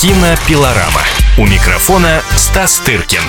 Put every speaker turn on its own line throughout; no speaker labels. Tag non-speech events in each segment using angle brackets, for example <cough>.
Кинопилорама. У микрофона Стас Тыркин.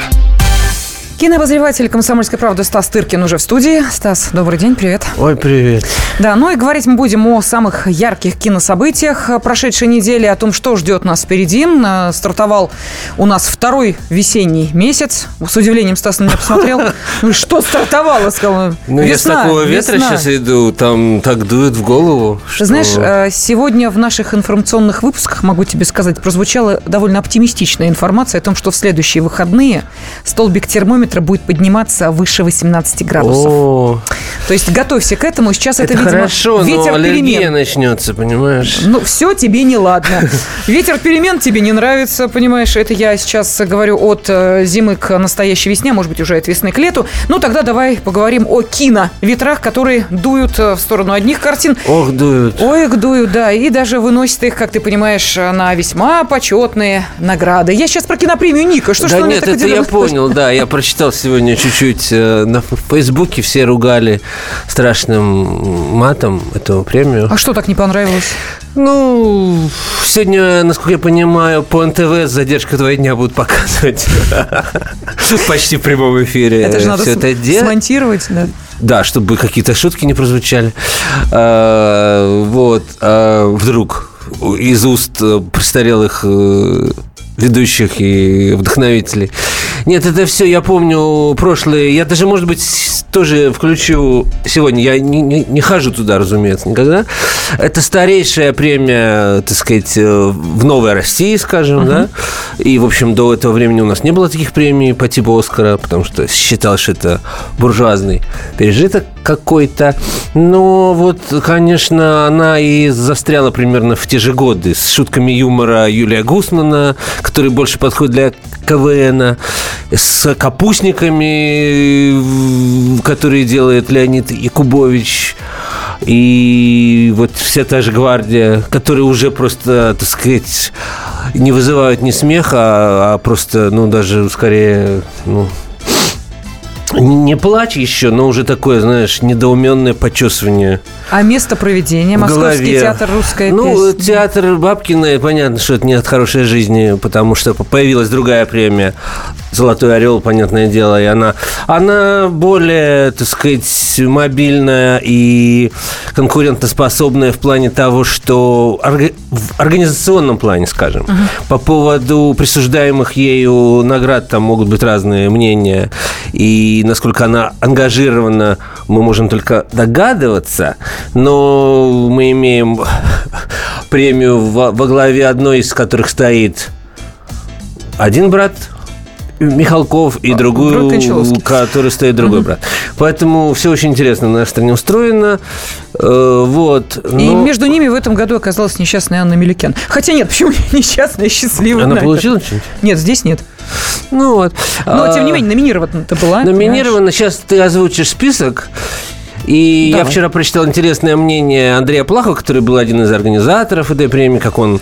Кинообозреватель «Комсомольской правды» Стас Тыркин уже в студии. Стас, добрый день, привет.
Ой, привет.
Да, ну и говорить мы будем о самых ярких кинособытиях прошедшей недели, о том, что ждет нас впереди. Э, стартовал у нас второй весенний месяц. С удивлением Стас на меня посмотрел. <laughs> Ну что стартовало? Сказал,
Ну, я с такого ветра
весна.
сейчас иду, там так дует в голову. Что-
знаешь, э, сегодня в наших информационных выпусках, могу тебе сказать, прозвучала довольно оптимистичная информация о том, что в следующие выходные столбик термометра будет подниматься выше 18 градусов.
О,
То есть готовься к этому. Сейчас это,
это хорошо,
ветер
но аллергия
перемен.
начнется, понимаешь?
Ну, все тебе не ладно. Ветер перемен тебе не нравится, понимаешь? Это я сейчас говорю от э, зимы к настоящей весне, может быть, уже от весны к лету. Ну, тогда давай поговорим о кино-ветрах, которые дуют э, в сторону одних картин.
Ох, дуют.
Ой, их дуют, да, и даже выносят их, как ты понимаешь, на весьма почетные награды. Я сейчас про кинопремию Ника. Что
да
меня
нет, это я
удивленно смотришь?
понял, да. Я прочитал сегодня чуть-чуть э, на Фейсбуке, все ругали страшным матом эту премию.
А что так не понравилось?
Ну, сегодня, насколько я понимаю, по НТВ с задержкой два дня будут показывать. <laughs> Почти в прямом эфире
Это же надо
все
см-
это делать.
смонтировать, да.
Да, чтобы какие-то шутки не прозвучали. А, Вот. а, Вдруг из уст э, престарелых э, ведущих и вдохновителей. Нет, это все, я помню прошлые. Я даже, может быть, тоже включу сегодня. Я не, не- не хожу туда, разумеется, никогда. Это старейшая премия, так сказать, э, в Новой России, скажем, да. И, в общем, до этого времени у нас не было таких премий по типу Оскара, потому что считалось, что это буржуазный пережиток какой-то. Но вот, конечно, она и застряла примерно в те же годы с шутками юмора Юлия Гусмана, который больше подходит для КВН, с капустниками, которые делает Леонид Якубович, и вот вся та же гвардия, которые уже просто, так сказать, не вызывают ни смеха, а, а просто, ну, даже скорее, ну, не плачь еще, но уже такое, знаешь, недоуменное почесывание
А место проведения? Московский театр «Русская
Ну,
песня».
театр Бабкина, понятно, что это не от хорошей жизни, потому что появилась другая премия «Золотой орел», понятное дело, и она, она более, так сказать, мобильная и конкурентоспособная в плане того, что в организационном плане, скажем. По поводу присуждаемых ею наград там могут быть разные мнения, и насколько она ангажирована, мы можем только догадываться, но мы имеем <laughs> премию во, во главе одной из которых стоит один брат Михалков и
брат
другую, который стоит другой брат. Поэтому все очень интересно на нашей стране устроено. Э, Вот.
И
но-
между ними в этом году оказалась несчастная Анна Меликян. Хотя нет, почему <laughs> несчастная, счастливая?
Она получила что-нибудь?
Нет, здесь нет.
Ну вот.
Но,
А,
тем не менее, номинирована-то была.
Номинировано. Сейчас ты озвучишь список. И я
Давай.
вчера прочитал интересное мнение Андрея Плахова, который был один из организаторов этой премии, как он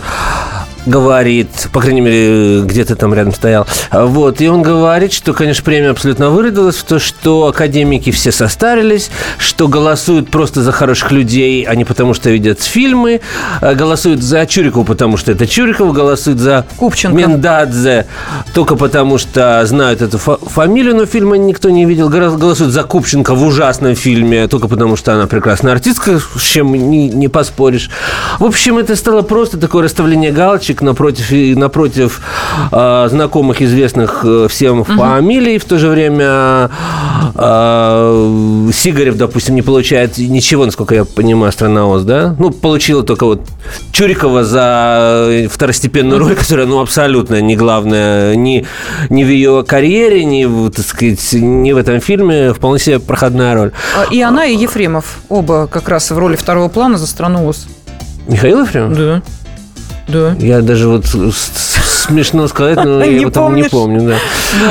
говорит, по крайней мере, где-то там рядом стоял. Вот, и он говорит, что, конечно, премия абсолютно выродилась в то, что академики все состарились, что голосуют просто за хороших людей, а не потому, что видят фильмы, а голосуют за Чурикову, потому что это Чурикова, голосуют за
Купченко.
Миндадзе только потому, что знают эту фа- фамилию, но фильма никто не видел. Голосуют за Купченко в ужасном фильме только потому, что она прекрасная артистка, с чем не, не поспоришь. В общем, это стало просто такое расставление галочек напротив, и напротив э, знакомых, известных э, всем фамилий. В то же время э, Сигарев, допустим, не получает ничего, насколько я понимаю, страна ОС, да? Ну, получила только вот Чурикова за второстепенную роль, которая, ну, абсолютно не главная ни, ни в ее карьере, ни, так сказать, ни в этом фильме. Вполне себе проходная роль.
А, И она, и Ефремов. Оба как раз в роли второго плана за страну ОС.
Михаил Ефремов?
Да. Да.
Я даже вот смешно сказать, но <laughs> я его там не помню, да.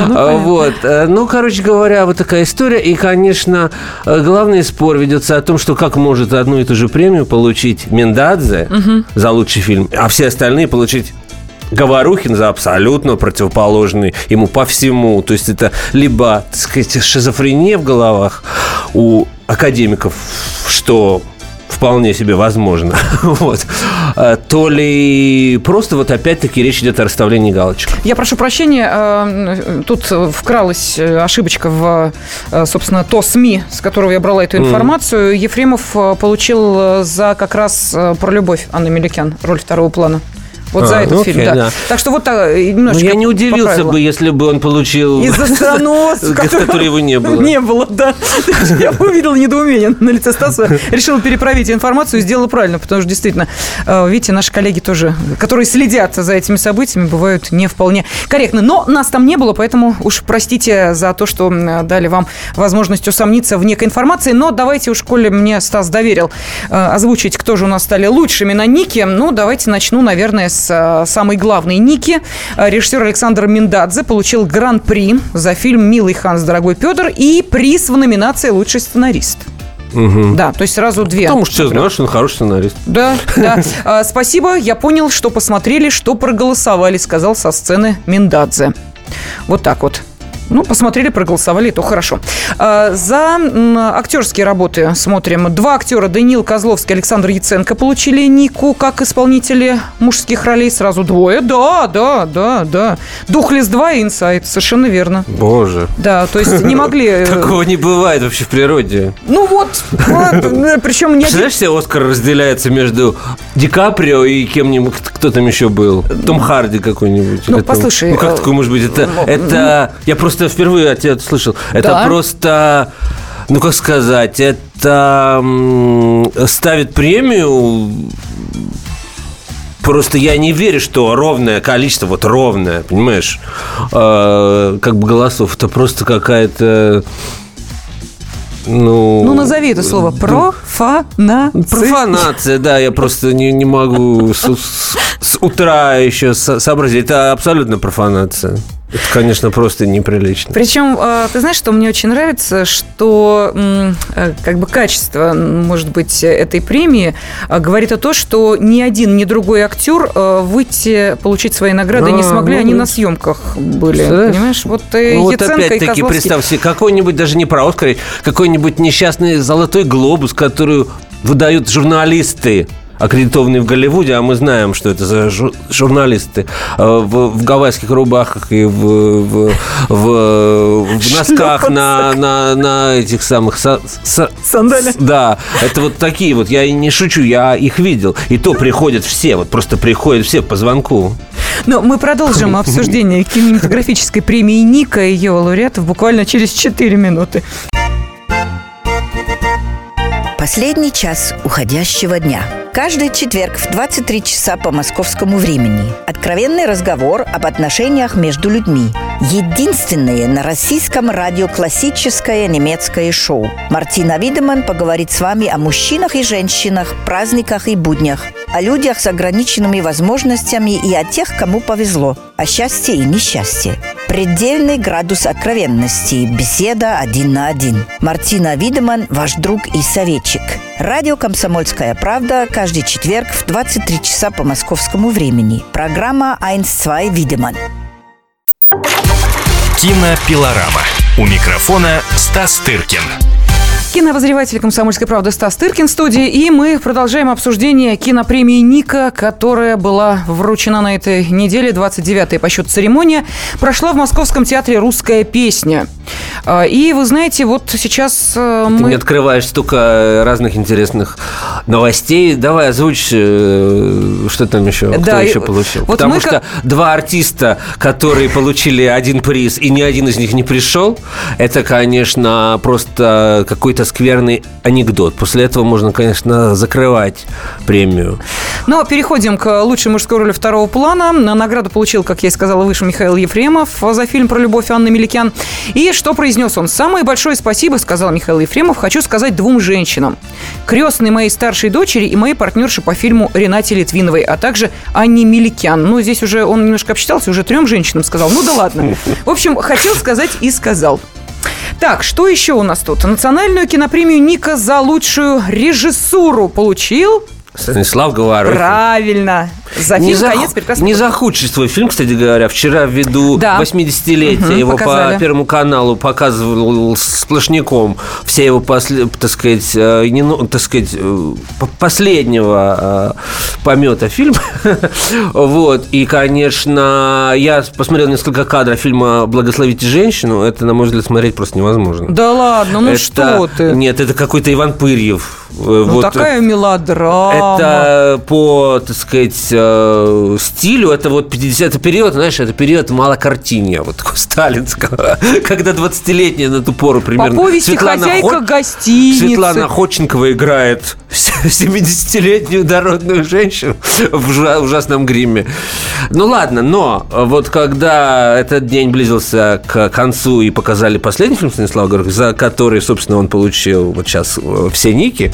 ну,
А, вот. э, Ну, короче говоря, вот такая история. И, конечно, э, главный спор ведется о том, что как может одну и ту же премию получить Мендадзе за лучший фильм, а все остальные получить Говорухин за абсолютно противоположный ему по всему. То есть это либо, так сказать, шизофрения в головах у академиков, что вполне себе возможно, <laughs> вот, а, то ли просто вот опять-таки речь идет о расставлении галочек.
Я прошу прощения, э, тут вкралась э, ошибочка в, э, собственно, то СМИ, с которого я брала эту информацию. Ефремов получил за как раз про любовь Анны Меликян роль второго плана. Вот а, за этот ну, фильм, да. да. Так что вот так, немножечко
Ну, я не удивился поправила. бы, если бы он получил... <laughs>
Из-за странос,
который его не было.
Не было, да. Я увидел недоумение на лице Стаса, решил переправить информацию и сделал правильно, потому что действительно, э, видите, наши коллеги тоже, которые следят за этими событиями, бывают не вполне корректны. Но нас там не было, поэтому уж простите за то, что дали вам возможность усомниться в некой информации. Но давайте уж, коли мне Стас доверил э, озвучить, кто же у нас стали лучшими на Нике, ну, давайте начну, наверное, с с э, самой главной Ники. Э, режиссер Александр Миндадзе получил гран-при за фильм «Милый Ханс, дорогой Петр» и приз в номинации «Лучший сценарист».
Угу.
Да, то есть сразу две.
Потому что знают, что он хороший сценарист.
Да, да. А, <laughs> спасибо, я понял, что посмотрели, что проголосовали, сказал со сцены Миндадзе. Вот так вот. Ну, посмотрели, проголосовали, то хорошо. А, за актерские работы смотрим. Два актера, Даниил Козловский и Александр Яценко, получили Нику как исполнители мужских ролей. Сразу двое. Да, да, да, да. Духлес 2 и Инсайд. Совершенно верно.
Боже.
Да, то есть не могли... Э,
Такого не бывает вообще в природе.
Ну вот, причем не...
Представляешь, себе Оскар разделяется между Ди Каприо и кем-нибудь, кто там еще был? Том Харди какой-нибудь.
Ну, послушай...
Ну, как э, такое может быть? Это... Это... Я просто просто впервые от тебя слышал. Это да. просто, ну как сказать, это ставит премию Просто я не верю, что ровное количество, вот ровное, понимаешь, э, как бы голосов, это просто какая-то... Ну,
ну, назови это слово. Профанация.
Профанация, да. Я просто не, не могу с, с, с утра еще сообразить. Это абсолютно профанация. Это, конечно, просто неприлично.
Причем, э, ты знаешь, что мне очень нравится, что э, как бы качество, может быть, этой премии э, говорит о том, что ни один, ни другой актер выйти, получить свои награды а, не смогли, ну, они на съемках были. Да? Понимаешь? Вот, ну, вот
опять-таки, представь себе, какой-нибудь, даже не про Оскар, какой-нибудь несчастный золотой глобус, который выдают журналисты аккредитованные в Голливуде, а мы знаем, что это за журналисты э, в, в гавайских рубахах и в, в, в, в <laughs> носках на, на, на этих самых... Со,
со, Сандали?
Да, это вот такие вот, я не шучу, я их видел. И то приходят все, вот просто приходят все по звонку.
Но мы продолжим <laughs> обсуждение кинематографической премии Ника и ее лауреатов буквально через 4 минуты.
Последний час уходящего дня. Каждый четверг в 23 часа по московскому времени. Откровенный разговор об отношениях между людьми. Единственное на российском радио классическое немецкое шоу. Мартина Видеман поговорит с вами о мужчинах и женщинах, праздниках и буднях, о людях с ограниченными возможностями и о тех, кому повезло, о счастье и несчастье. Предельный градус откровенности. Беседа один на один. Мартина Видеман, ваш друг и советчик. Радио «Комсомольская правда» каждый четверг в 23 часа по московскому времени. Программа «Айнс-2 Видеман».
Кинопилорама. У микрофона Стас Тыркин.
Киновозреватель «Комсомольской правды» Стас Тыркин в студии. И мы продолжаем обсуждение кинопремии «Ника», которая была вручена на этой неделе, 29-я по счету церемония. Прошла в Московском театре «Русская песня». А, и вы знаете, вот сейчас
э, мы... Ты мне открываешь столько разных интересных новостей. Давай озвучь, э, что там еще, да, кто еще получил. Вот Потому мы... что два артиста, которые получили один приз, и ни один из них не пришел, это, конечно, просто какой-то какой-то скверный анекдот. После этого можно, конечно, закрывать премию.
Ну, переходим к лучшей мужской роли второго плана. Награду получил, как я и сказала, выше Михаил Ефремов за фильм про любовь Анны Меликян. И что произнес он? «Самое большое спасибо, сказал Михаил Ефремов, хочу сказать двум женщинам. Крестной моей старшей дочери и моей партнерши по фильму Ренате Литвиновой, а также Анне Меликян. Ну, здесь уже он немножко обсчитался, уже трем женщинам сказал. Ну да ладно. В общем, хотел сказать и сказал. Так, что еще у нас тут? Национальную кинопремию Ника за лучшую режиссуру получил
Станислав Говорухин.
Правильно. За
Не
фильм
за,
«Конец прекрасной
не
эпохи».
за худший свой фильм, кстати говоря. Вчера ввиду
Да.
80-летия
Мгм,
его
показали.
по Первому каналу показывал сплошняком все его, так сказать, э, не, ну, так сказать, э, по- последнего э, помета фильма. <laughs> вот. И, конечно, я посмотрел несколько кадров фильма «Благословите женщину». Это, на мой взгляд, смотреть просто невозможно.
Да ладно, ну
Это-
что ты?
Нет, это какой-то Иван Пырьев.
Ну,
вот,
такая мелодрама.
это по, так сказать, э, стилю, это вот 50-й период, знаешь, это период малокартинья, вот такого сталинского, <laughs> когда 20-летняя на ту пору
По
примерно.
повести «Хозяйка
Хо-
гостиницы».
Светлана Ходченкова играет <laughs> 70-летнюю дородную женщину в ужа- ужасном гриме. Ну ладно, но вот когда этот день близился к концу и показали последний фильм Станислава Горького, за который, собственно, он получил вот сейчас э, все ники,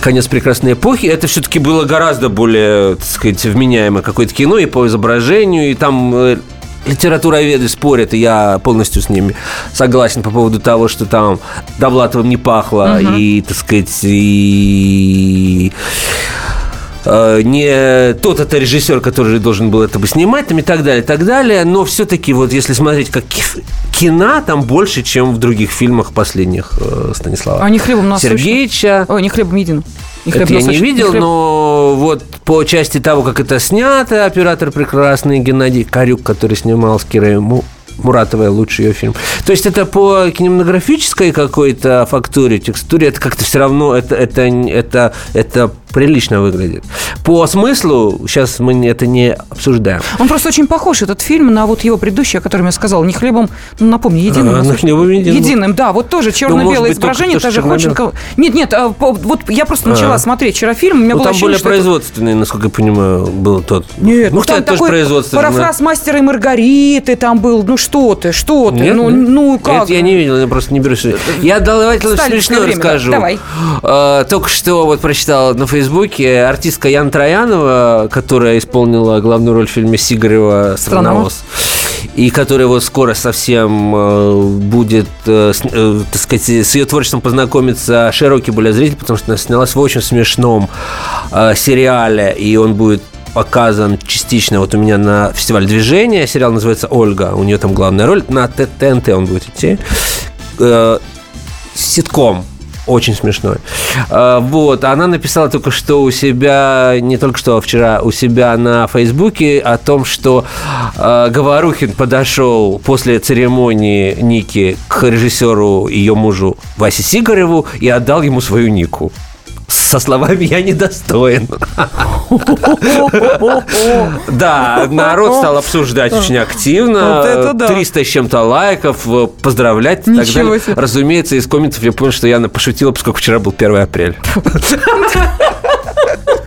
«Конец прекрасной эпохи», это все-таки было гораздо более, так сказать, вменяемое какое-то кино и по изображению, и там э, Литературоведы спорят, и я полностью с ними согласен по поводу того, что там Довлатовым не пахло, и, так сказать, и не тот это режиссер, который должен был это бы снимать, там и так далее, и так далее. Но все-таки вот если смотреть как ки- кино, там больше, чем в других фильмах последних э, Станислава
А не хлебом насущным?
Сергеевича.
Ой, не хлебом единым. Не
Это
хлебом
я не видел,
хлеб-
но вот по части того, как это снято, оператор прекрасный Геннадий Карюк, который снимал с Кирой Му- Муратовой лучший ее фильм. То есть это по кинематографической какой-то фактуре, текстуре, это как-то все равно, это, это, это, это прилично выглядит. По смыслу, сейчас мы это не обсуждаем.
Он просто очень похож, этот фильм, на вот его предыдущий, о котором я сказала. Не хлебом, ну, напомни, единым.
А,
насущным.
хлебом единым.
Единым, да. Вот тоже черно-белое
только
изображение,
то,
та
что
же
черно-белое.
Ходченкова. Нет, нет, а, по- вот я просто начала
А.
смотреть вчера фильм, у меня
Ну,
было
там
ощущение,
более
что это-
производственный, насколько я понимаю, был тот.
Нет,
ну,
ну, там
тоже
такой
производственный.
парафраз мастера и Маргариты там был. Ну что ты, что ты?
Нет,
ну,
нет.
ну как?
Это я не видел, я просто не берусь. Я давайте лучше смешно
время, да.
расскажу.
Давай.
Э, Только что вот прочитал на Фейсбуке артистка Яна Троянова, которая исполнила главную роль в фильме Сигарева «Страновоз». И которая вот скоро совсем э, будет, э, э, так сказать, с ее творчеством познакомиться широкий более зритель, потому что она снялась в очень смешном сериале, и он будет показан частично вот у меня на фестивале движения. Сериал называется «Ольга». У нее там главная роль. На ТНТ он будет идти. Э, Ситком. Очень смешной. А, Вот, она написала только что у себя, не только что, а вчера у себя на Фейсбуке о том, что э, Говорухин подошел после церемонии Ники к режиссеру, ее мужу Васе Сигареву и отдал ему свою Нику. Со словами «я недостоин». Да, народ стал обсуждать очень активно.
Вот это да.
300 с чем-то лайков, э, поздравлять и так
Ничего
далее.
себе.
Разумеется, из комментов я понял, что я пошутила, поскольку вчера был 1 апреля. <laughs>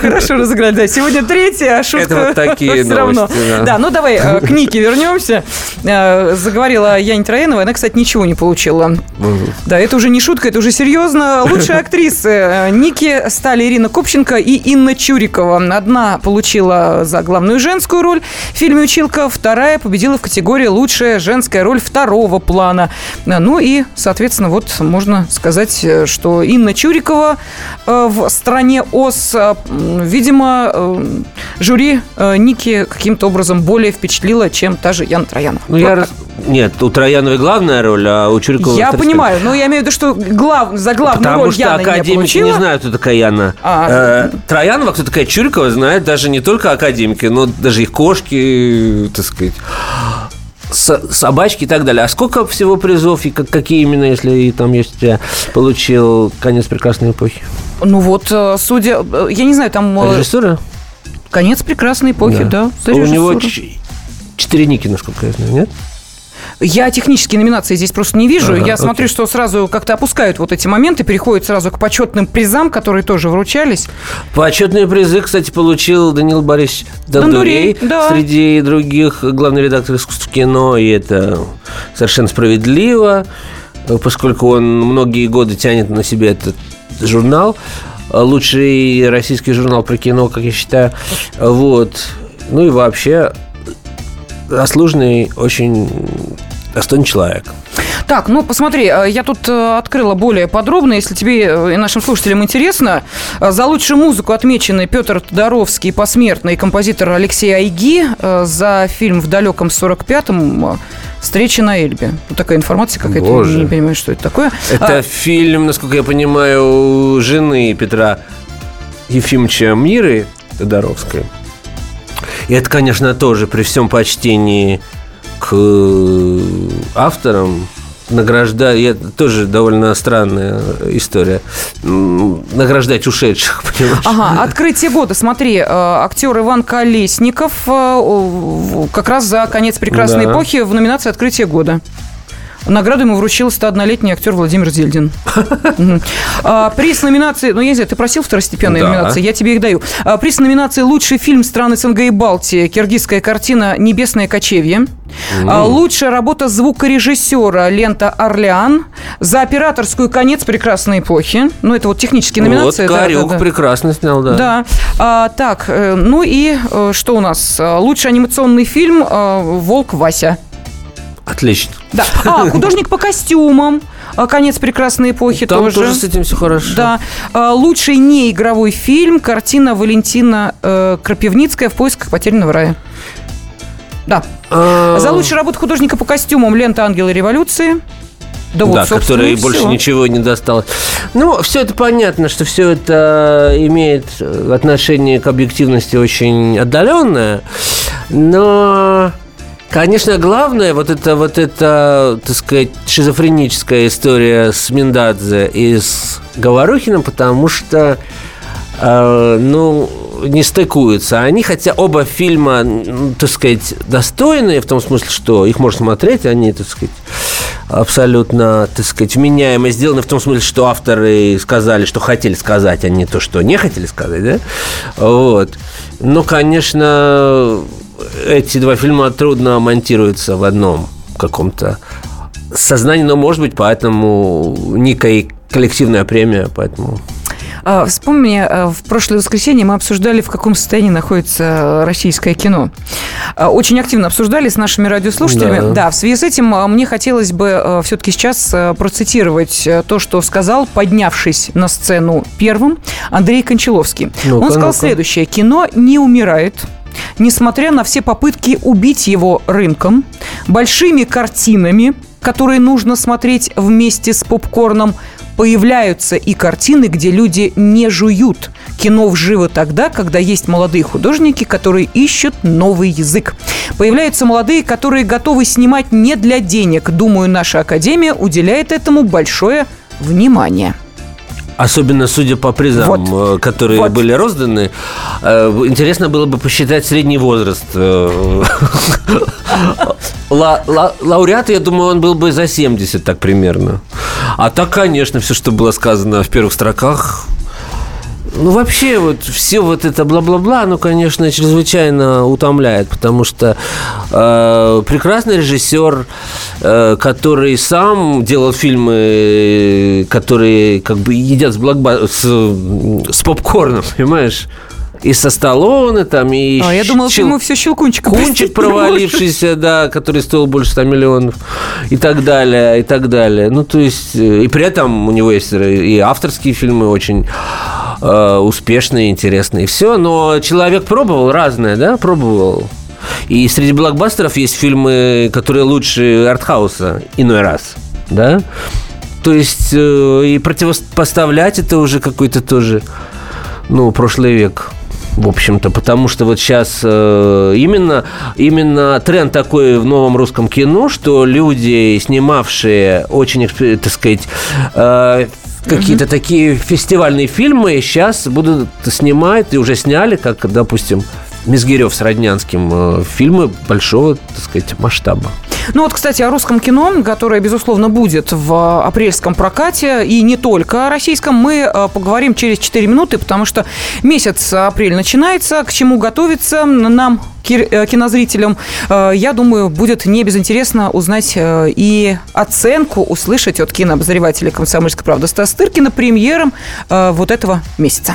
Хорошо разыграли. Да, сегодня третья, а шутка
Это вот такие
все равно.
да.
Да, ну давай э, к Нике вернемся. Э, Заговорила Яне Троянова, она, кстати, ничего не получила. Да, это уже не шутка, это уже серьезно. Лучшие <laughs> актрисы э, Ники стали Ирина Копченко и Инна Чурикова. Одна получила за главную женскую роль в фильме «Училка», вторая победила в категории «Лучшая женская роль второго плана». Ну и, соответственно, вот можно сказать, что Инна Чурикова в стране ОС, видимо, э, жюри э, Ники каким-то образом более впечатлила, чем та же Яна Троянова.
Ну, я раз... Нет, у Трояновой главная роль, а у Чурикова...
я понимаю, но я имею в виду, что глав, за главную
Потому
роль
что
Яна не
академики
получила.
не знают, кто такая Яна.
А.
Э, Троянова, кто такая Чурикова, знает даже не только академики, но даже их кошки, так сказать, собачки и так далее. А сколько всего призов и как- какие именно, если там есть у тебя, получил конец прекрасной эпохи?
Ну вот, э, судя... э, Я не знаю, там... э,
Режиссера?
Конец прекрасной эпохи, да. за
У него четыре ники, насколько я знаю, нет?
Я технические номинации здесь просто не вижу.
Ага,
я смотрю,
окей.
что сразу как-то опускают вот эти моменты, переходят сразу к почетным призам, которые тоже вручались.
Почетные призы, кстати, получил Данил Борисович Дондурей,
Дондурей, да.
среди других главный редактор искусств кино, и это совершенно справедливо, поскольку он многие годы тянет на себе этот журнал, лучший российский журнал про кино, как я считаю, вот, ну и вообще заслуженный, очень достойный человек.
Так, ну посмотри, э, я тут э, открыла более подробно, если тебе э, и нашим слушателям интересно. За лучшую музыку отмечены Петр Тодоровский, посмертный композитор Алексей Айги. За фильм в далеком 45-м «Встреча на Эльбе». Вот такая информация какая-то, не понимаю, что это такое.
Это
А,
фильм, насколько я понимаю, жены Петра Ефимовича Миры Тодоровской. И это, конечно, тоже при всем почтении к авторам награждать, это тоже довольно странная история, награждать ушедших, <laughs> понимаешь?
Ага, открытие года. Смотри, э, актер Иван Колесников э, как раз за конец прекрасной
Да.
эпохи в номинации Открытие года. Награду ему вручил 101-летний актер Владимир Зельдин. А, Приз номинации... Ну, я не знаю, ты просил второстепенные номинации, я тебе их даю. А, Приз номинации «Лучший фильм стран СНГ и Балтии». Киргизская картина «Небесное кочевье». А, Лучшая работа звукорежиссера «Лента Орлеан». За операторскую «Конец прекрасной эпохи». Ну, это вот технические
Вот
номинации. да, да,
Карюк
да.
прекрасно снял, да.
Да. А, так, э, ну и э, что у нас? Лучший анимационный фильм э, «Волк Вася».
Отлично.
Да. А, <laughs> художник по костюмам. А, Конец прекрасной эпохи
Там
тоже.
тоже с этим все хорошо.
Да. А, Лучший неигровой фильм. Картина Валентина э, Крапивницкая «В поисках потерянного рая». Да.
А,
За лучшую работу художника по костюмам лента «Ангелы революции». Да, вот,
да,
и
больше ничего не досталось. Ну, все это понятно, что все это имеет э, отношение к объективности очень отдаленное, но, конечно, главное вот это вот это, так сказать, шизофреническая история с Миндадзе и с Говорухиным, потому что э, ну, не стыкуются. Они, хотя оба фильма, ну, так сказать, достойные, в том смысле, что их можно смотреть, они, так сказать, абсолютно, так сказать, вменяемо сделаны, в том смысле, что авторы сказали, что хотели сказать, а не то, что не хотели сказать, да? Вот. Но, конечно, эти два фильма трудно монтируются в одном каком-то сознании, но, может быть, поэтому некая коллективная премия, поэтому...
А, Вспомни, а, в прошлое воскресенье мы обсуждали, в каком состоянии находится российское кино. А, Очень активно обсуждали с нашими радиослушателями.
Да.
Да, в связи с этим а, мне хотелось бы все-таки сейчас а, процитировать то, что сказал, поднявшись на сцену первым, Андрей Кончаловский.
Ну-ка,
Он сказал
ну-ка.
следующее. Кино не умирает. Несмотря на все попытки убить его рынком, большими картинами, которые нужно смотреть вместе с попкорном, появляются и картины, где люди не жуют. Кино вживо тогда, когда есть молодые художники, которые ищут новый язык. Появляются молодые, которые готовы снимать не для денег. Думаю, наша академия уделяет этому большое внимание.
Особенно судя по призам,
Вот.
э, которые
Вот.
были розданы, э, интересно было бы посчитать средний возраст. э, <laughs> ла- ла- Лауреата, я думаю, он был бы за 70 так примерно. А так, конечно, все, что было сказано в первых строках, ну, вообще, вот все вот это бла-бла-бла, ну, конечно, чрезвычайно утомляет, потому что э, прекрасный режиссер, э, который сам делал фильмы, которые как бы едят с, блокба- с, с попкорном, <laughs> понимаешь? И со Сталлоне там, и...
А, я думала,
щел-
ты ему все щелкунчика
Кунчик провалившийся, да, который стоил больше 100 миллионов и так далее, и так далее. Ну, то есть, э, и при этом у него есть и авторские фильмы очень э, успешные, интересные, все. Но человек пробовал разное, да, пробовал. И среди блокбастеров есть фильмы, которые лучше артхауса иной раз, да. То есть, э, и противопоставлять это уже какой-то тоже, ну, прошлый век. В общем-то, потому что вот сейчас э, именно, именно тренд такой в новом русском кино, что люди, снимавшие очень, так сказать, э, какие-то такие фестивальные фильмы, сейчас будут снимать и уже сняли, как, допустим, Мизгирев с Роднянским, э, фильмы большого, так сказать, масштаба.
Ну вот, кстати, о русском кино, которое, безусловно, будет в апрельском прокате, и не только о российском, мы э, поговорим через 4 минуты, потому что месяц апрель начинается, к чему готовиться нам, э, кинозрителям, э, я думаю, будет не безинтересно узнать э, и оценку услышать от кинообозревателя «Комсомольской правды» Стас Тыркина премьером э, вот этого месяца.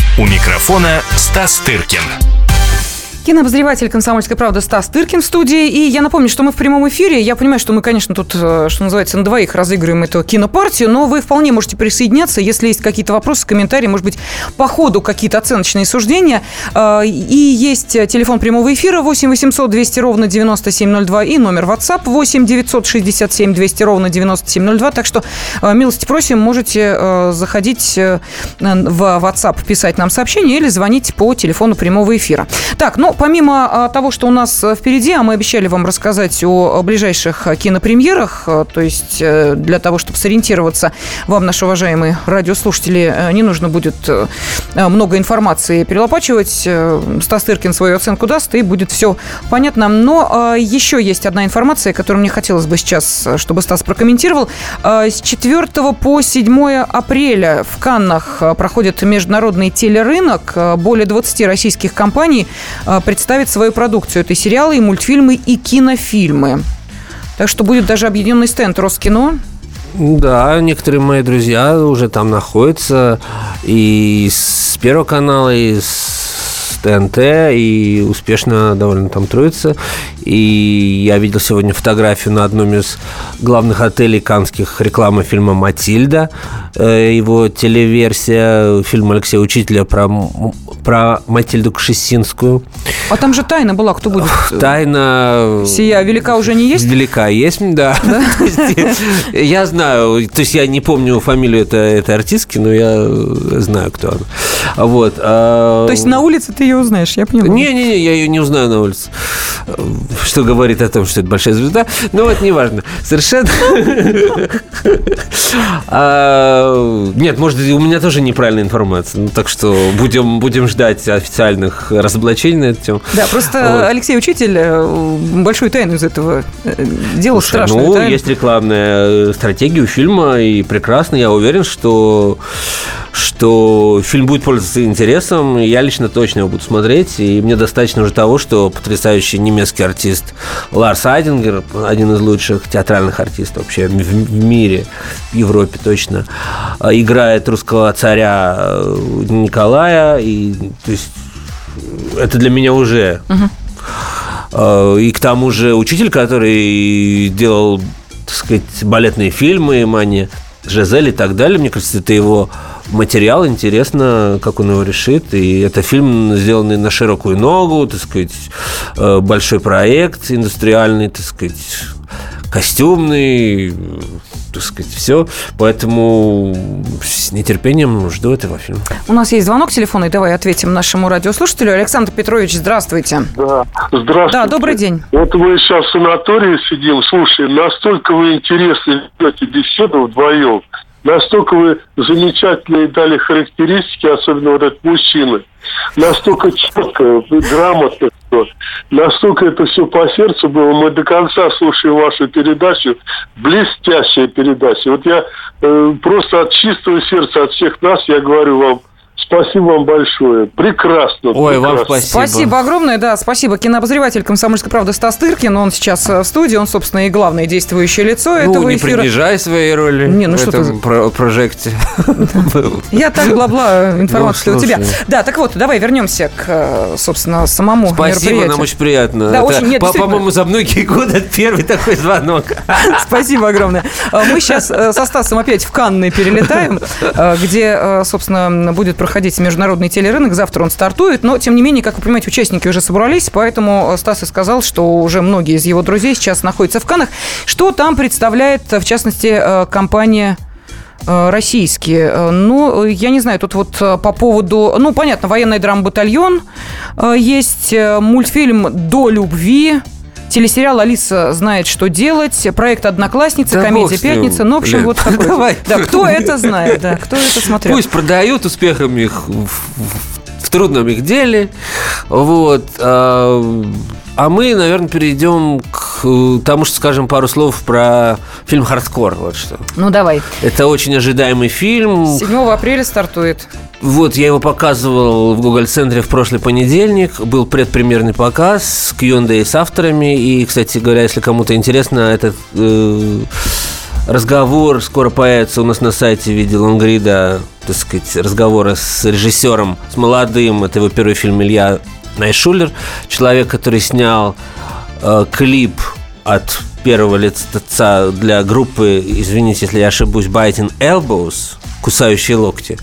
У микрофона Стас Тыркин.
Кинообозреватель «Комсомольской правды» Стас Тыркин в студии. И я напомню, что мы в прямом эфире. Я понимаю, что мы, конечно, тут, э, что называется, на двоих разыгрываем эту кинопартию, но вы вполне можете присоединяться, если есть какие-то вопросы, комментарии, может быть, по ходу какие-то оценочные суждения. Э, и есть телефон прямого эфира 8 800 200 ровно 9702 и номер WhatsApp 8 967 200 ровно 9702. Так что э, милости просим, можете заходить в WhatsApp, писать нам сообщение или звонить по телефону прямого эфира. Так, ну, помимо а, того, что у нас э, впереди, а мы обещали вам рассказать о ближайших э, кинопремьерах, э, то есть для того, чтобы сориентироваться, вам, наши уважаемые радиослушатели, не нужно будет много информации перелопачивать. Стас Тыркин свою оценку даст, и будет все понятно. Но еще есть одна информация, которую мне хотелось бы сейчас, чтобы Стас прокомментировал. С 4 по 7 апреля в Каннах проходит международный телерынок. Более 20 российских компаний представит свою продукцию. Это и сериалы, и мультфильмы, и кинофильмы. Так что будет даже объединенный стенд Роскино.
Да, некоторые мои друзья уже там находятся и с Первого канала, и с ТНТ, и успешно довольно там трудятся. И я видел сегодня фотографию на одном из главных отелей канских рекламы фильма «Матильда». Э, его телеверсия фильма Алексея Учителя про, про Матильду Кшесинскую.
А там же тайна была, кто будет?
Тайна...
Сия велика уже не есть?
Велика есть, да. да? <laughs> Я знаю, то есть я не помню фамилию этой, этой артистки, но я знаю, кто она. Вот.
А то есть на улице ты ее узнаешь, я понимаю?
Не-не-не, я ее не узнаю на улице что говорит о том, что это большая звезда. Но вот неважно. Совершенно... А, нет, может, у меня тоже неправильная информация. Ну, так что будем, будем ждать официальных разоблачений на эту тему.
Да, просто Алексей Учитель э, большую тайну из этого э, делал страшную
Ну, есть рекламная стратегия у фильма, и прекрасно. Я уверен, что что фильм будет пользоваться интересом. Я лично точно его буду смотреть. И мне достаточно уже того, что потрясающий немецкий артист Ларс Айдингер, один из лучших театральных артистов вообще в, мире, в Европе точно, а, играет русского царя э, Николая. И, то есть, это для меня уже... Uh-huh. И к тому же учитель, который делал, так сказать, балетные фильмы, Мани, Жизель и так далее, мне кажется, это его материал, интересно, как он его решит. И это фильм, сделанный на широкую ногу, так сказать, э, большой проект индустриальный, так сказать, костюмный, так сказать, все. Поэтому с нетерпением жду этого фильма.
У нас есть звонок телефонный, давай ответим нашему радиослушателю. Александр Петрович, здравствуйте.
Да, здравствуйте.
Да, добрый день.
Вот мы сейчас в санатории сидим, слушай, настолько вы интересно ведете беседу вдвоем, Настолько вы замечательные дали характеристики, особенно вот этот мужчина. Настолько четко, грамотно все. Настолько это все по сердцу было. Мы до конца слушаем вашу передачу. Блестящая передача. Вот я э, просто от чистого сердца, от всех нас, я говорю вам, Спасибо вам большое. Прекрасно.
Ой,
прекрасно.
вам спасибо.
Спасибо огромное, да, спасибо. Кинообозреватель «Комсомольской правды» Стас Тыркин, он сейчас э, в студии, он, собственно, и главное действующее лицо ну, этого
не
эфира.
не принижай своей роли не, ну в что этом ты... про прожекте. <laughs>
Я так бла-бла информацию ну, у тебя. Да, так вот, давай вернемся к, э, собственно, самому
Спасибо, нам очень приятно.
Да, очень, нет,
По-моему, за многие годы <laughs> первый такой звонок. <laughs>
Спасибо огромное. Э, мы сейчас со Стасом опять в Канны перелетаем, где, собственно, будет проходить проходить международный телерынок. Завтра он стартует. Но, тем не менее, как вы понимаете, участники уже собрались. Поэтому Стас и сказал, что уже многие из его друзей сейчас находятся в Канах. Что там представляет, в частности, э, компания э, российские. Э, ну, я не знаю, тут вот по поводу... Ну, понятно, военный драм-батальон есть, мультфильм «До любви», телесериал «Алиса знает, что делать», проект «Одноклассница», да комедия «Пятница». Ну, в общем, Блин, вот такой. Давай. Да, кто это знает, да, кто это смотрел.
Пусть продают успехом их трудном их деле. Вот. А, а мы, наверное, перейдем к тому, что скажем пару слов про фильм «Хардкор». Вот что.
Ну, давай.
Это очень ожидаемый фильм.
7 апреля стартует.
Вот, я его показывал в Google центре в прошлый понедельник. Был предпремьерный показ с Q&A с авторами. И, кстати говоря, если кому-то интересно, этот э, разговор скоро появится у нас на сайте в виде лонгрида, так сказать, разговора с режиссером, с молодым. Это его первый фильм Илья Найшулер. Человек, который снял э, клип от первого лица для группы, извините, если я ошибусь, Biting Elbows – кусающие локти.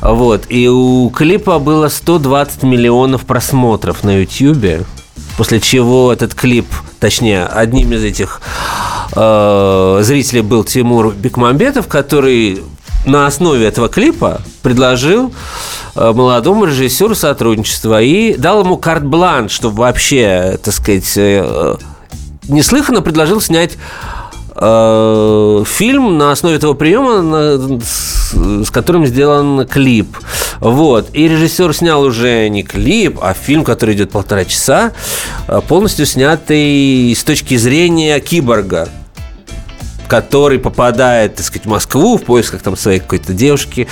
Вот. И у клипа было 120 миллионов просмотров на YouTube. После чего этот клип, точнее, одним из этих э, зрителей был Тимур Бекмамбетов, который на основе этого клипа предложил э, молодому режиссеру сотрудничество и дал ему карт-бланш, чтобы вообще, так сказать, э, неслыханно предложил снять Э, фильм на основе этого приема, с которым сделан клип. Вот. И режиссер снял уже не клип, а фильм, который идет полтора часа, э, полностью снятый с точки зрения киборга который попадает, так сказать, в Москву в поисках там своей какой-то девушки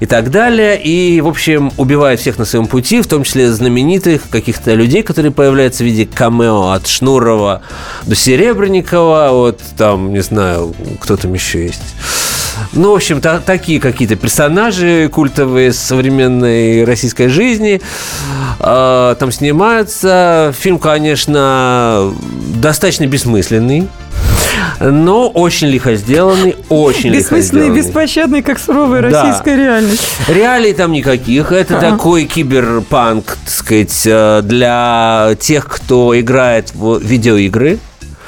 и так далее. И, в общем, убивает всех на своем пути, в том числе знаменитых каких-то людей, которые появляются в виде камео от Шнурова до Серебренникова, вот там, не знаю, кто там еще есть. Ну, в общем, та, такие какие-то персонажи культовые современной российской жизни э, там снимаются. Фильм, конечно, достаточно бессмысленный но очень лихо сделанный, очень лихо сделанный.
беспощадный, как суровая да. российская реальность.
Реалий там никаких. Это а. такой киберпанк, так сказать, э, для тех, кто играет в видеоигры.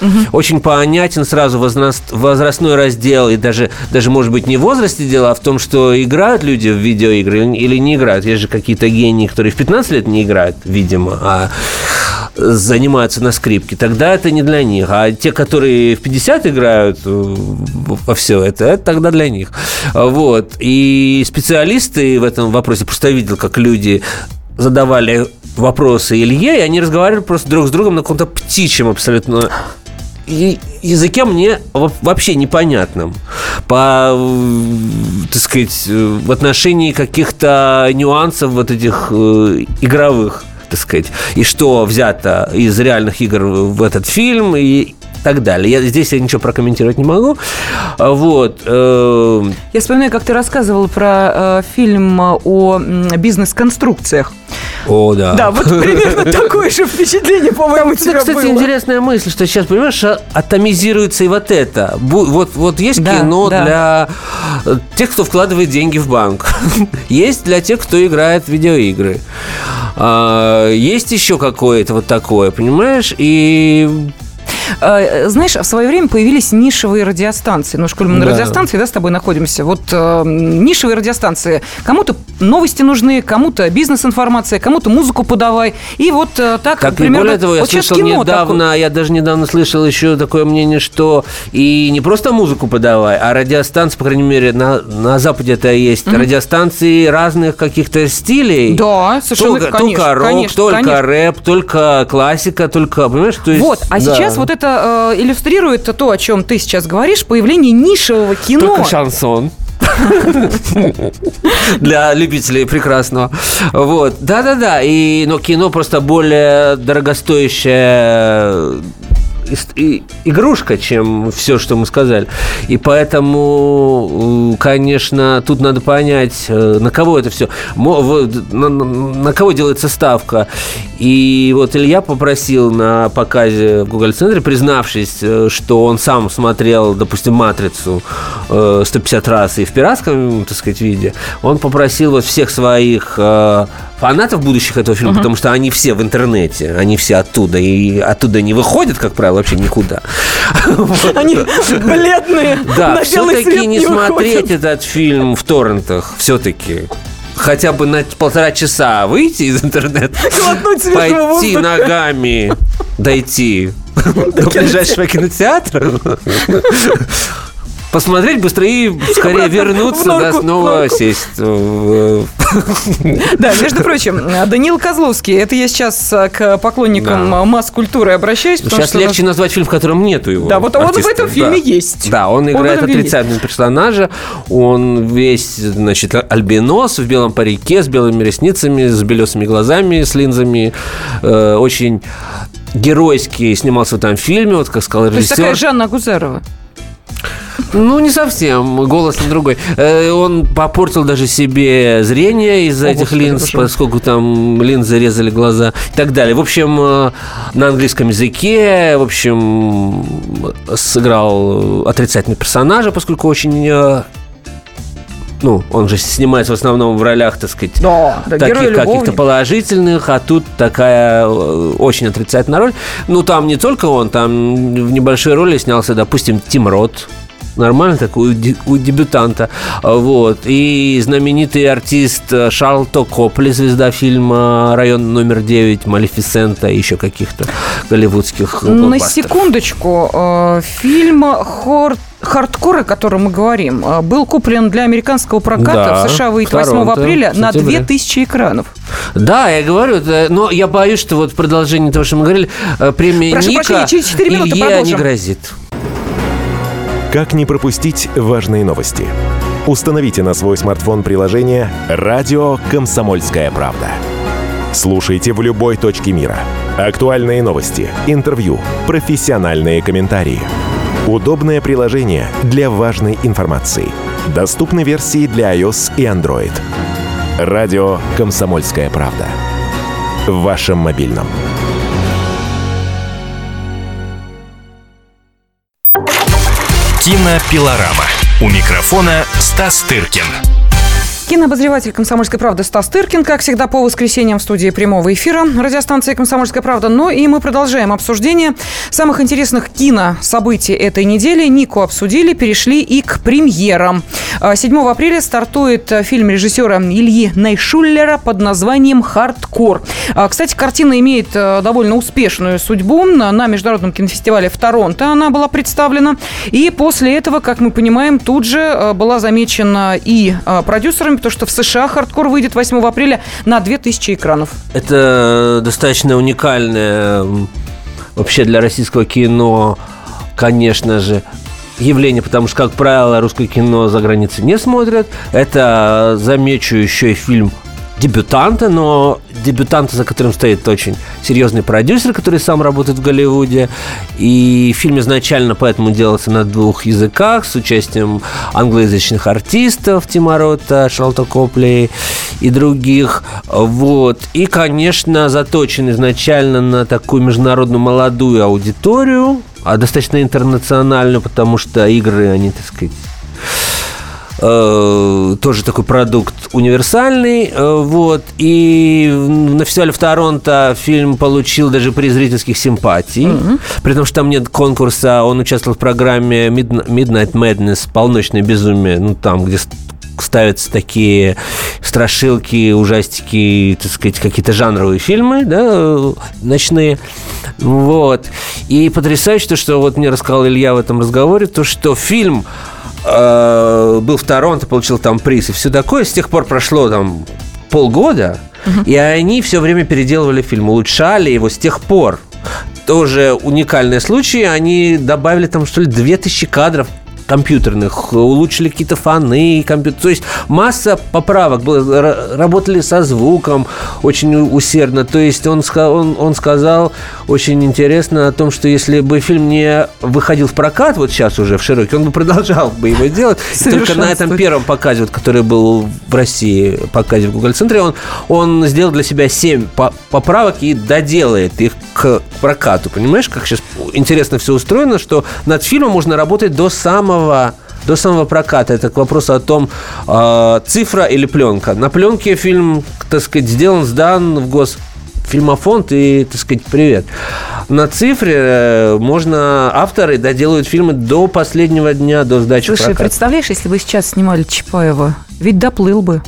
Угу. Очень понятен сразу возраст, возрастной раздел, и даже, даже, может быть, не в возрасте дело, а в том, что играют люди в видеоигры или не играют. Есть же какие-то гении, которые в 15 лет не играют, видимо, а занимаются на скрипке, тогда это не для них. А те, которые в 50 играют э, во все это, это тогда для них. Вот. И специалисты в этом вопросе, просто я видел, как люди задавали вопросы Илье, и они разговаривали просто друг с другом на каком-то птичьем абсолютно языке мне вообще непонятным. По, так сказать, в отношении каких-то нюансов вот этих э, игровых так сказать, и что взято из реальных игр в этот фильм, и так далее. Я, здесь я ничего прокомментировать не могу. Вот.
Э, я вспоминаю, как ты рассказывал про э, фильм о бизнес-конструкциях.
О, да.
Да, вот примерно <laughs> такое же впечатление, по-моему, тебя
кстати,
было.
интересная мысль, что сейчас, понимаешь, а, атомизируется и вот это. Вот, вот есть да, кино да. для э, тех, кто вкладывает деньги в банк. <laughs> есть для тех, кто играет в видеоигры. А, есть еще какое-то вот такое, понимаешь? И
Э, знаешь, в свое время появились нишевые радиостанции. Ну, школе мы на да. радиостанции, да, с тобой находимся. Вот э, нишевые радиостанции. Кому-то новости нужны, кому-то бизнес-информация, кому-то музыку подавай. И вот э, так,
так примерно... более того, я вот слышал недавно, такое. я даже недавно слышал еще такое мнение, что и не просто музыку подавай, а радиостанции, по крайней мере, на, на Западе это есть, mm-hmm. радиостанции разных каких-то стилей.
Да, совершенно,
только,
конечно.
Только рок, конечно, только конечно. рэп, только классика, только, понимаешь, то есть...
Вот, а да. сейчас вот это э, иллюстрирует то, о чем ты сейчас говоришь, появление нишевого кино.
Только шансон. Для любителей прекрасного. Вот. Да-да-да. И, но кино просто более дорогостоящее игрушка, чем все, что мы сказали. И поэтому, конечно, тут надо понять, э, на кого это все, на, на кого делается ставка. И вот Илья попросил на показе в Google центре, признавшись, э, что он сам смотрел, допустим, «Матрицу» 150 э, раз и в пиратском, так сказать, виде, он попросил вот всех своих фанатов будущих этого фильма, uh-huh. потому что они все в интернете, они все оттуда, и оттуда не выходят, как правило, вообще никуда.
Они бледные.
Да, все-таки не смотреть этот фильм в торрентах, все-таки хотя бы на полтора часа выйти из интернета, пойти ногами, дойти до ближайшего кинотеатра, посмотреть быстро и скорее вернуться, да, снова сесть.
Да, между прочим, Данил Козловский, это я сейчас э, к поклонникам масс-культуры обращаюсь,
Сейчас легче назвать фильм, в котором нету его.
Да, вот он в этом фильме есть.
Да, он играет отрицательного персонажа. Он весь, значит, альбинос в белом парике, с белыми ресницами, с белесыми глазами, с линзами. Э, очень геройски снимался в этом фильме, вот как сказал
То есть такая
режиссер.
Жанна Гузарова.
Ну, не совсем, голос не другой. Э, Он попортил даже себе зрение из-за этих линз, поскольку там линзы резали глаза и так далее. В общем, э, на английском языке, в общем, сыграл отрицательный персонажа, поскольку очень... Ну, он же снимается в основном в ролях, так сказать,
Да, да,
таких каких-то положительных, а тут такая э, очень отрицательная роль. Ну, там не только он, там в небольшой роли снялся, допустим, Тим Рот. Нормально такой у, де- у дебютанта. Вот. И знаменитый артист э, Шарлто Копли, звезда фильма «Район номер 9», «Малефисента» и еще каких-то голливудских
На
блокбастеров.
секундочку, э, фильм «Хор- «Хардкор», о котором мы говорим, э, был куплен для американского проката
Да,
в США выйдет
в
8
Торонто,
апреля на
сентябре.
2000 экранов.
Да, я говорю, но я боюсь, что вот в продолжении того, что мы говорили, э, премия
Прошу
Ника
прощения, через четыре минуты
Илье не
продолжим.
грозит.
Как не пропустить важные новости? Установите на свой смартфон приложение «Радио Комсомольская правда». Слушайте в любой точке мира. Актуальные новости, интервью, профессиональные комментарии. Удобное приложение для важной информации. Доступны версии для iOS и Android. «Радио Комсомольская правда». В вашем мобильном.
Кинопилорама. У микрофона Стас Тыркин.
Кинообозреватель «Комсомольской правды» Стас Тыркин, как всегда, по воскресеньям в студии прямого эфира радиостанции «Комсомольская правда». Ну и мы продолжаем обсуждение самых интересных кинособытий этой недели. Нику обсудили, перешли и к премьерам. А, 7 апреля стартует фильм режиссера Ильи Найшуллера под названием «Хардкор». А, Кстати, картина имеет э, довольно успешную судьбу. На на международном кинофестивале в Торонто она была представлена. И после этого, как мы понимаем, тут же э, была замечена и э, продюсерами, потому что в США «Хардкор» выйдет 8 апреля на 2000 экранов.
Это достаточно уникальное вообще для российского кино, конечно же, явление, потому что, как правило, русское кино за границей не смотрят. Это, замечу, еще и фильм дебютанта, но дебютанта, за которым стоит очень серьезный продюсер, который сам работает в Голливуде. И фильм изначально поэтому делался на двух языках с участием англоязычных артистов Тима Рота, Шалта Копли и других. Вот. И, конечно, заточен изначально на такую международную молодую аудиторию, а достаточно интернациональную, потому что игры, они, так сказать, э, тоже такой продукт универсальный, э, вот, и на фестивале в Торонто фильм получил даже приз зрительских симпатий, при том, что там нет конкурса, он участвовал в программе Midn- Midnight Madness, полночное безумие, ну, там, где ставятся такие страшилки, ужастики, так сказать, какие-то жанровые фильмы, да, ночные. Вот. И потрясающе то, что вот мне рассказал Илья в этом разговоре, то, что фильм э, был в Торонто, получил там приз и все такое. С тех пор прошло там полгода, и они все время переделывали фильм, улучшали его с тех пор. Тоже уникальный случай. Они добавили там, что ли, 2000 кадров компьютерных, улучшили какие-то фоны, компьютер. То есть масса поправок. Работали со звуком очень усердно. То есть он, он, он сказал очень интересно о том, что если бы фильм не выходил в прокат вот сейчас уже в широкий, он бы продолжал бы его делать. И Только на этом первом показе, вот, который был в России, показе в Google центре, он, он сделал для себя 7 поправок и доделает их к прокату. Понимаешь, как сейчас интересно все устроено, что над фильмом можно работать до самого до самого проката. Это к вопросу о том, э, цифра или пленка. На пленке фильм, так сказать, сделан, сдан в гос фильмофонд и, так сказать, привет. На цифре э, можно, авторы доделают фильмы до последнего дня, до сдачи
Слушай,
прокат.
представляешь, если бы сейчас снимали Чапаева, ведь доплыл бы.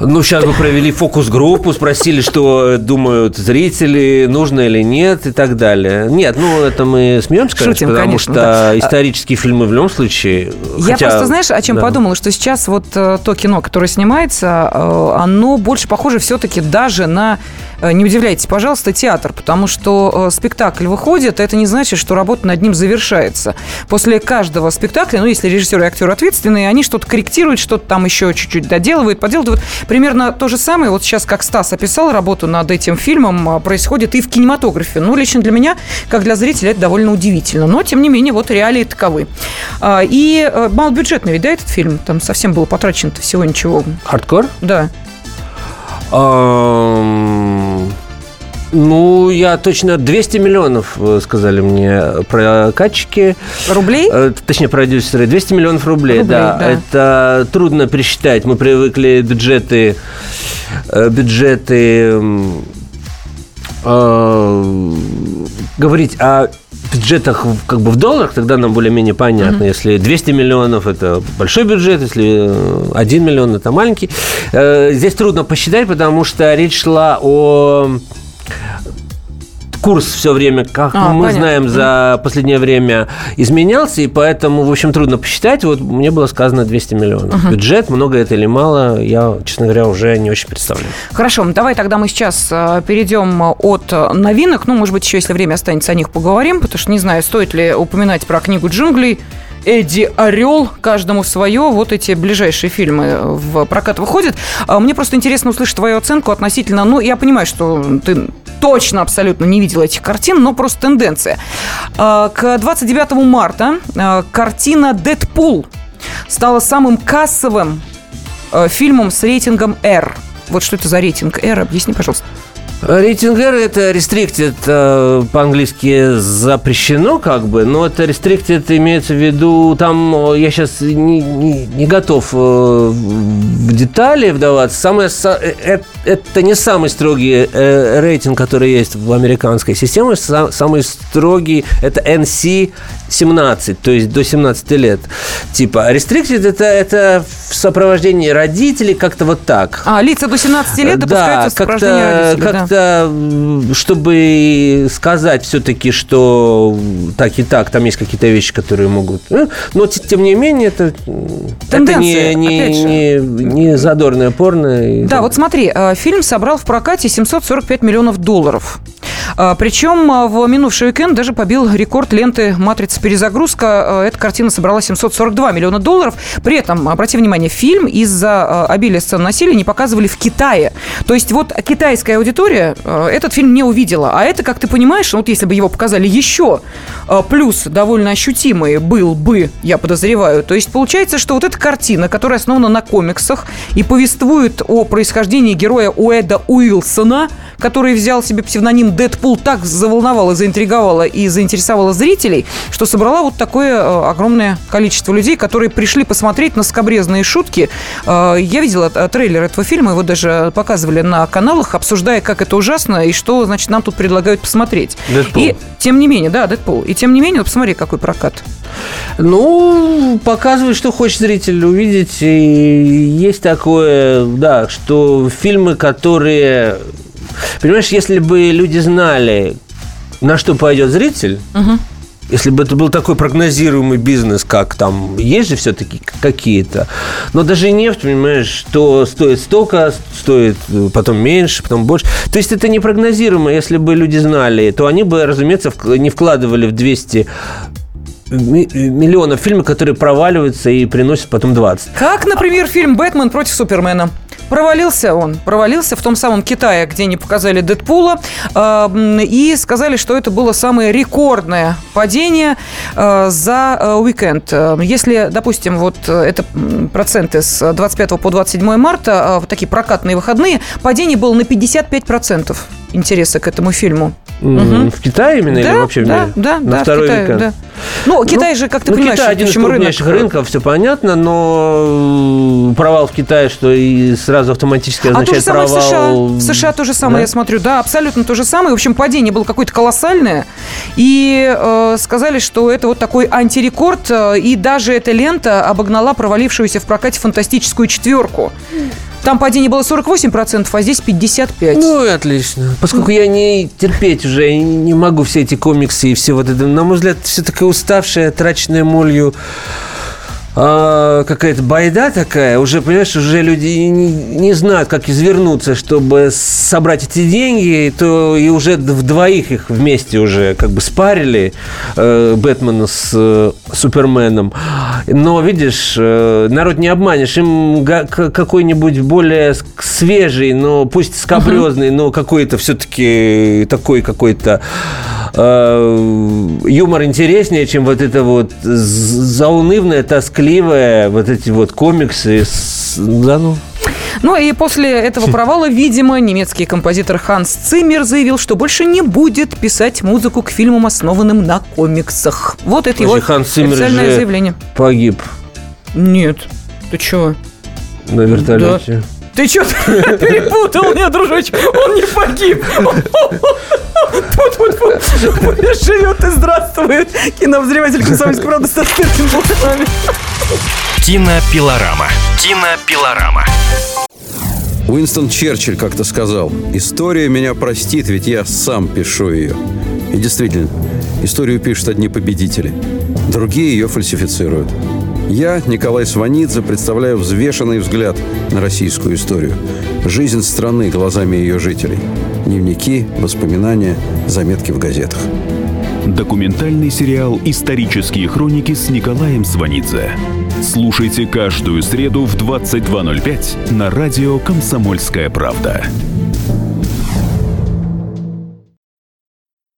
Ну, сейчас бы провели фокус-группу, спросили, что думают зрители, нужно или нет и так далее. Нет, ну, это мы смеемся, конечно,
Шутим,
потому
конечно,
что
да.
исторические фильмы в любом случае...
Я
хотя-
просто, знаешь, о чем
да.
подумала, что сейчас вот э, то кино, которое снимается, э, оно больше похоже все-таки даже на, э, не удивляйтесь, пожалуйста, театр, потому что э, спектакль выходит, это не значит, что работа над ним завершается. После каждого спектакля, ну, если режиссер и актер ответственные, они что-то корректируют, что-то там еще чуть-чуть доделывают, поделывают. Примерно то же самое, вот сейчас, как Стас описал работу над этим фильмом, э, происходит и в кинематографе. Ну, лично для меня, как для зрителя, это довольно удивительно. Но, тем не менее, вот реалии таковы. А, И э, малобюджетный ведь, да, этот фильм? Там совсем было потрачено всего ничего.
Хардкор?
Да.
Ну, я точно 200 миллионов, э, сказали мне прокатчики.
Рублей?
Э, Точнее, продюсеры. 200 миллионов рублей,
Рублей,
да.
да.
Это трудно пересчитать. Мы привыкли бюджеты, э, бюджеты э, говорить о бюджетах как бы в долларах, тогда нам более-менее понятно. Если 200 миллионов – это большой бюджет, если э, 1 миллион – это маленький. Э, Здесь трудно посчитать, потому что речь шла о курс все время, как
А,
мы
понятно.
знаем, за последнее время изменялся, и поэтому, в общем, трудно посчитать. Вот мне было сказано 200 миллионов. Бюджет, много это или мало, я, честно говоря, уже не очень представляю.
Хорошо, давай тогда мы сейчас э, перейдем от новинок. Ну, может быть, еще, если время останется, о них поговорим, потому что не знаю, стоит ли упоминать про книгу джунглей. Эдди Орел, каждому свое. Вот эти ближайшие фильмы в прокат выходят. А Мне просто интересно услышать твою оценку относительно... Ну, я понимаю, что ты точно абсолютно не видела этих картин, но просто тенденция. А, К 29 марта а, картина «Дэдпул» стала самым кассовым э, фильмом с рейтингом R. Вот что это за рейтинг R? Объясни, пожалуйста.
Рейтинг R – это restricted, э, по-английски запрещено как бы, но это restricted имеется в виду, там э, я сейчас не, не- не готов э, в детали вдаваться. Самое, са- это не самый строгий рейтинг, который есть в американской системе. Са- Самый строгий – это NC-17, то есть до 17 лет. Типа restricted – это, это в сопровождении родителей, как-то вот так.
А, лица до 17 лет допускаются в сопровождении родителей, да.
М, чтобы сказать все-таки, что так и так, там есть какие-то вещи, которые могут... э, Но, тем не менее, это, это не, не, не, не задорное порно.
Да,
так.
вот смотри, э, фильм собрал в прокате 745 миллионов долларов. А, Причем э, в минувший уикенд даже побил рекорд ленты «Матрица. Перезагрузка». Э, Эта картина собрала 742 миллиона долларов. При этом, обрати внимание, фильм из-за обилия сцен насилия не показывали в Китае. То есть вот китайская аудитория этот фильм не увидела. А это, как ты понимаешь, вот если бы его показали еще, плюс довольно ощутимый был бы, я подозреваю. То есть получается, что вот эта картина, которая основана на комиксах и повествует о происхождении героя Уэда Уилсона, который взял себе псевдоним Дэдпул, так заволновала, заинтриговала и заинтересовала зрителей, что собрала вот такое э, огромное количество людей, которые пришли посмотреть на скобрезные шутки. Э, Я видела э, трейлер этого фильма, его даже показывали на каналах, обсуждая, как это ужасно и что, значит, нам тут предлагают посмотреть.
«Дэдпул».
И тем не менее, да, Дэдпул. И тем не менее, вот посмотри, какой прокат.
Ну, показывает, что хочет зритель увидеть. И есть такое, да, что фильмы, которые... Понимаешь, если бы люди знали, на что пойдет зритель, если бы это был такой прогнозируемый бизнес, как там, есть же все-таки какие-то. Но даже нефть, понимаешь, что стоит столько, стоит э, потом меньше, потом больше. То есть это непрогнозируемо. Если бы люди знали, то они бы, разумеется, не вкладывали в 200 ми- миллионов фильмов, которые проваливаются и приносят потом 20.
Как, например, фильм «Бэтмен против Супермена». Провалился он, провалился в том самом Китае, где не показали Дэдпула, м, и сказали, что это было самое рекордное падение э, за э, уикенд. Если, допустим, вот э, это проценты с 25 по 27 марта, вот такие прокатные выходные, падение было на 55% интереса к этому фильму.
М, В Китае именно или
Да,
вообще в
да,
мире?
да,
На
да, в
второй
Китае,
уикенд?
да. Ну, Китай же, как ты
ну,
понимаешь,
Китай один из
общем, рынок.
крупнейших рынков, все понятно, но провал в Китае, что и сразу автоматически
А
означает
самое в США.
провал...
В США то же самое,
Да?
я смотрю. Да, абсолютно то же самое. В общем, падение было какое-то колоссальное. И э, сказали, что это вот такой антирекорд. э, И даже эта лента обогнала провалившуюся в прокате фантастическую четверку. Там падение было 48%, а здесь 55%.
Ну и отлично. Поскольку я не терпеть уже, не могу все эти комиксы и все вот это, на мой взгляд, все такая уставшая, траченная молью а, какая-то байда такая, уже, понимаешь, уже люди не, не знают, как извернуться, чтобы собрать эти деньги, то и уже в двоих их вместе уже как бы спарили э, Бэтмена с э, Суперменом. Но, видишь, э, народ не обманешь, им какой-нибудь более свежий, но пусть скобрезный, но какой-то все-таки такой какой-то э, юмор интереснее, чем вот это вот заунывное, тоскливое, вот эти вот комиксы. Да ну,
ну и после этого <laughs> провала, видимо, немецкий композитор Ханс Циммер заявил, что больше не будет писать музыку к фильмам, основанным на комиксах. Вот это его
Ханс Циммер официальное заявление. Погиб.
Нет. Ты чего?
На вертолете.
Да. Ты что <laughs> перепутал? Нет, дружочек, он не погиб. Тут живет и здравствует. Кинообозреватель «Комсомольской правды» Стас Тыркин был с нами.
Кинопилорама. Кинопилорама.
Уинстон Черчилль как-то сказал, «История меня простит, ведь я сам пишу ее». И действительно, историю пишут одни победители, другие ее фальсифицируют. Я, Николай Сванидзе, представляю взвешенный взгляд на российскую историю. Жизнь страны глазами ее жителей. Дневники, воспоминания, заметки в газетах.
Документальный сериал «Исторические хроники» с Николаем Сванидзе. Слушайте каждую среду в 22.05 на радио «Комсомольская правда».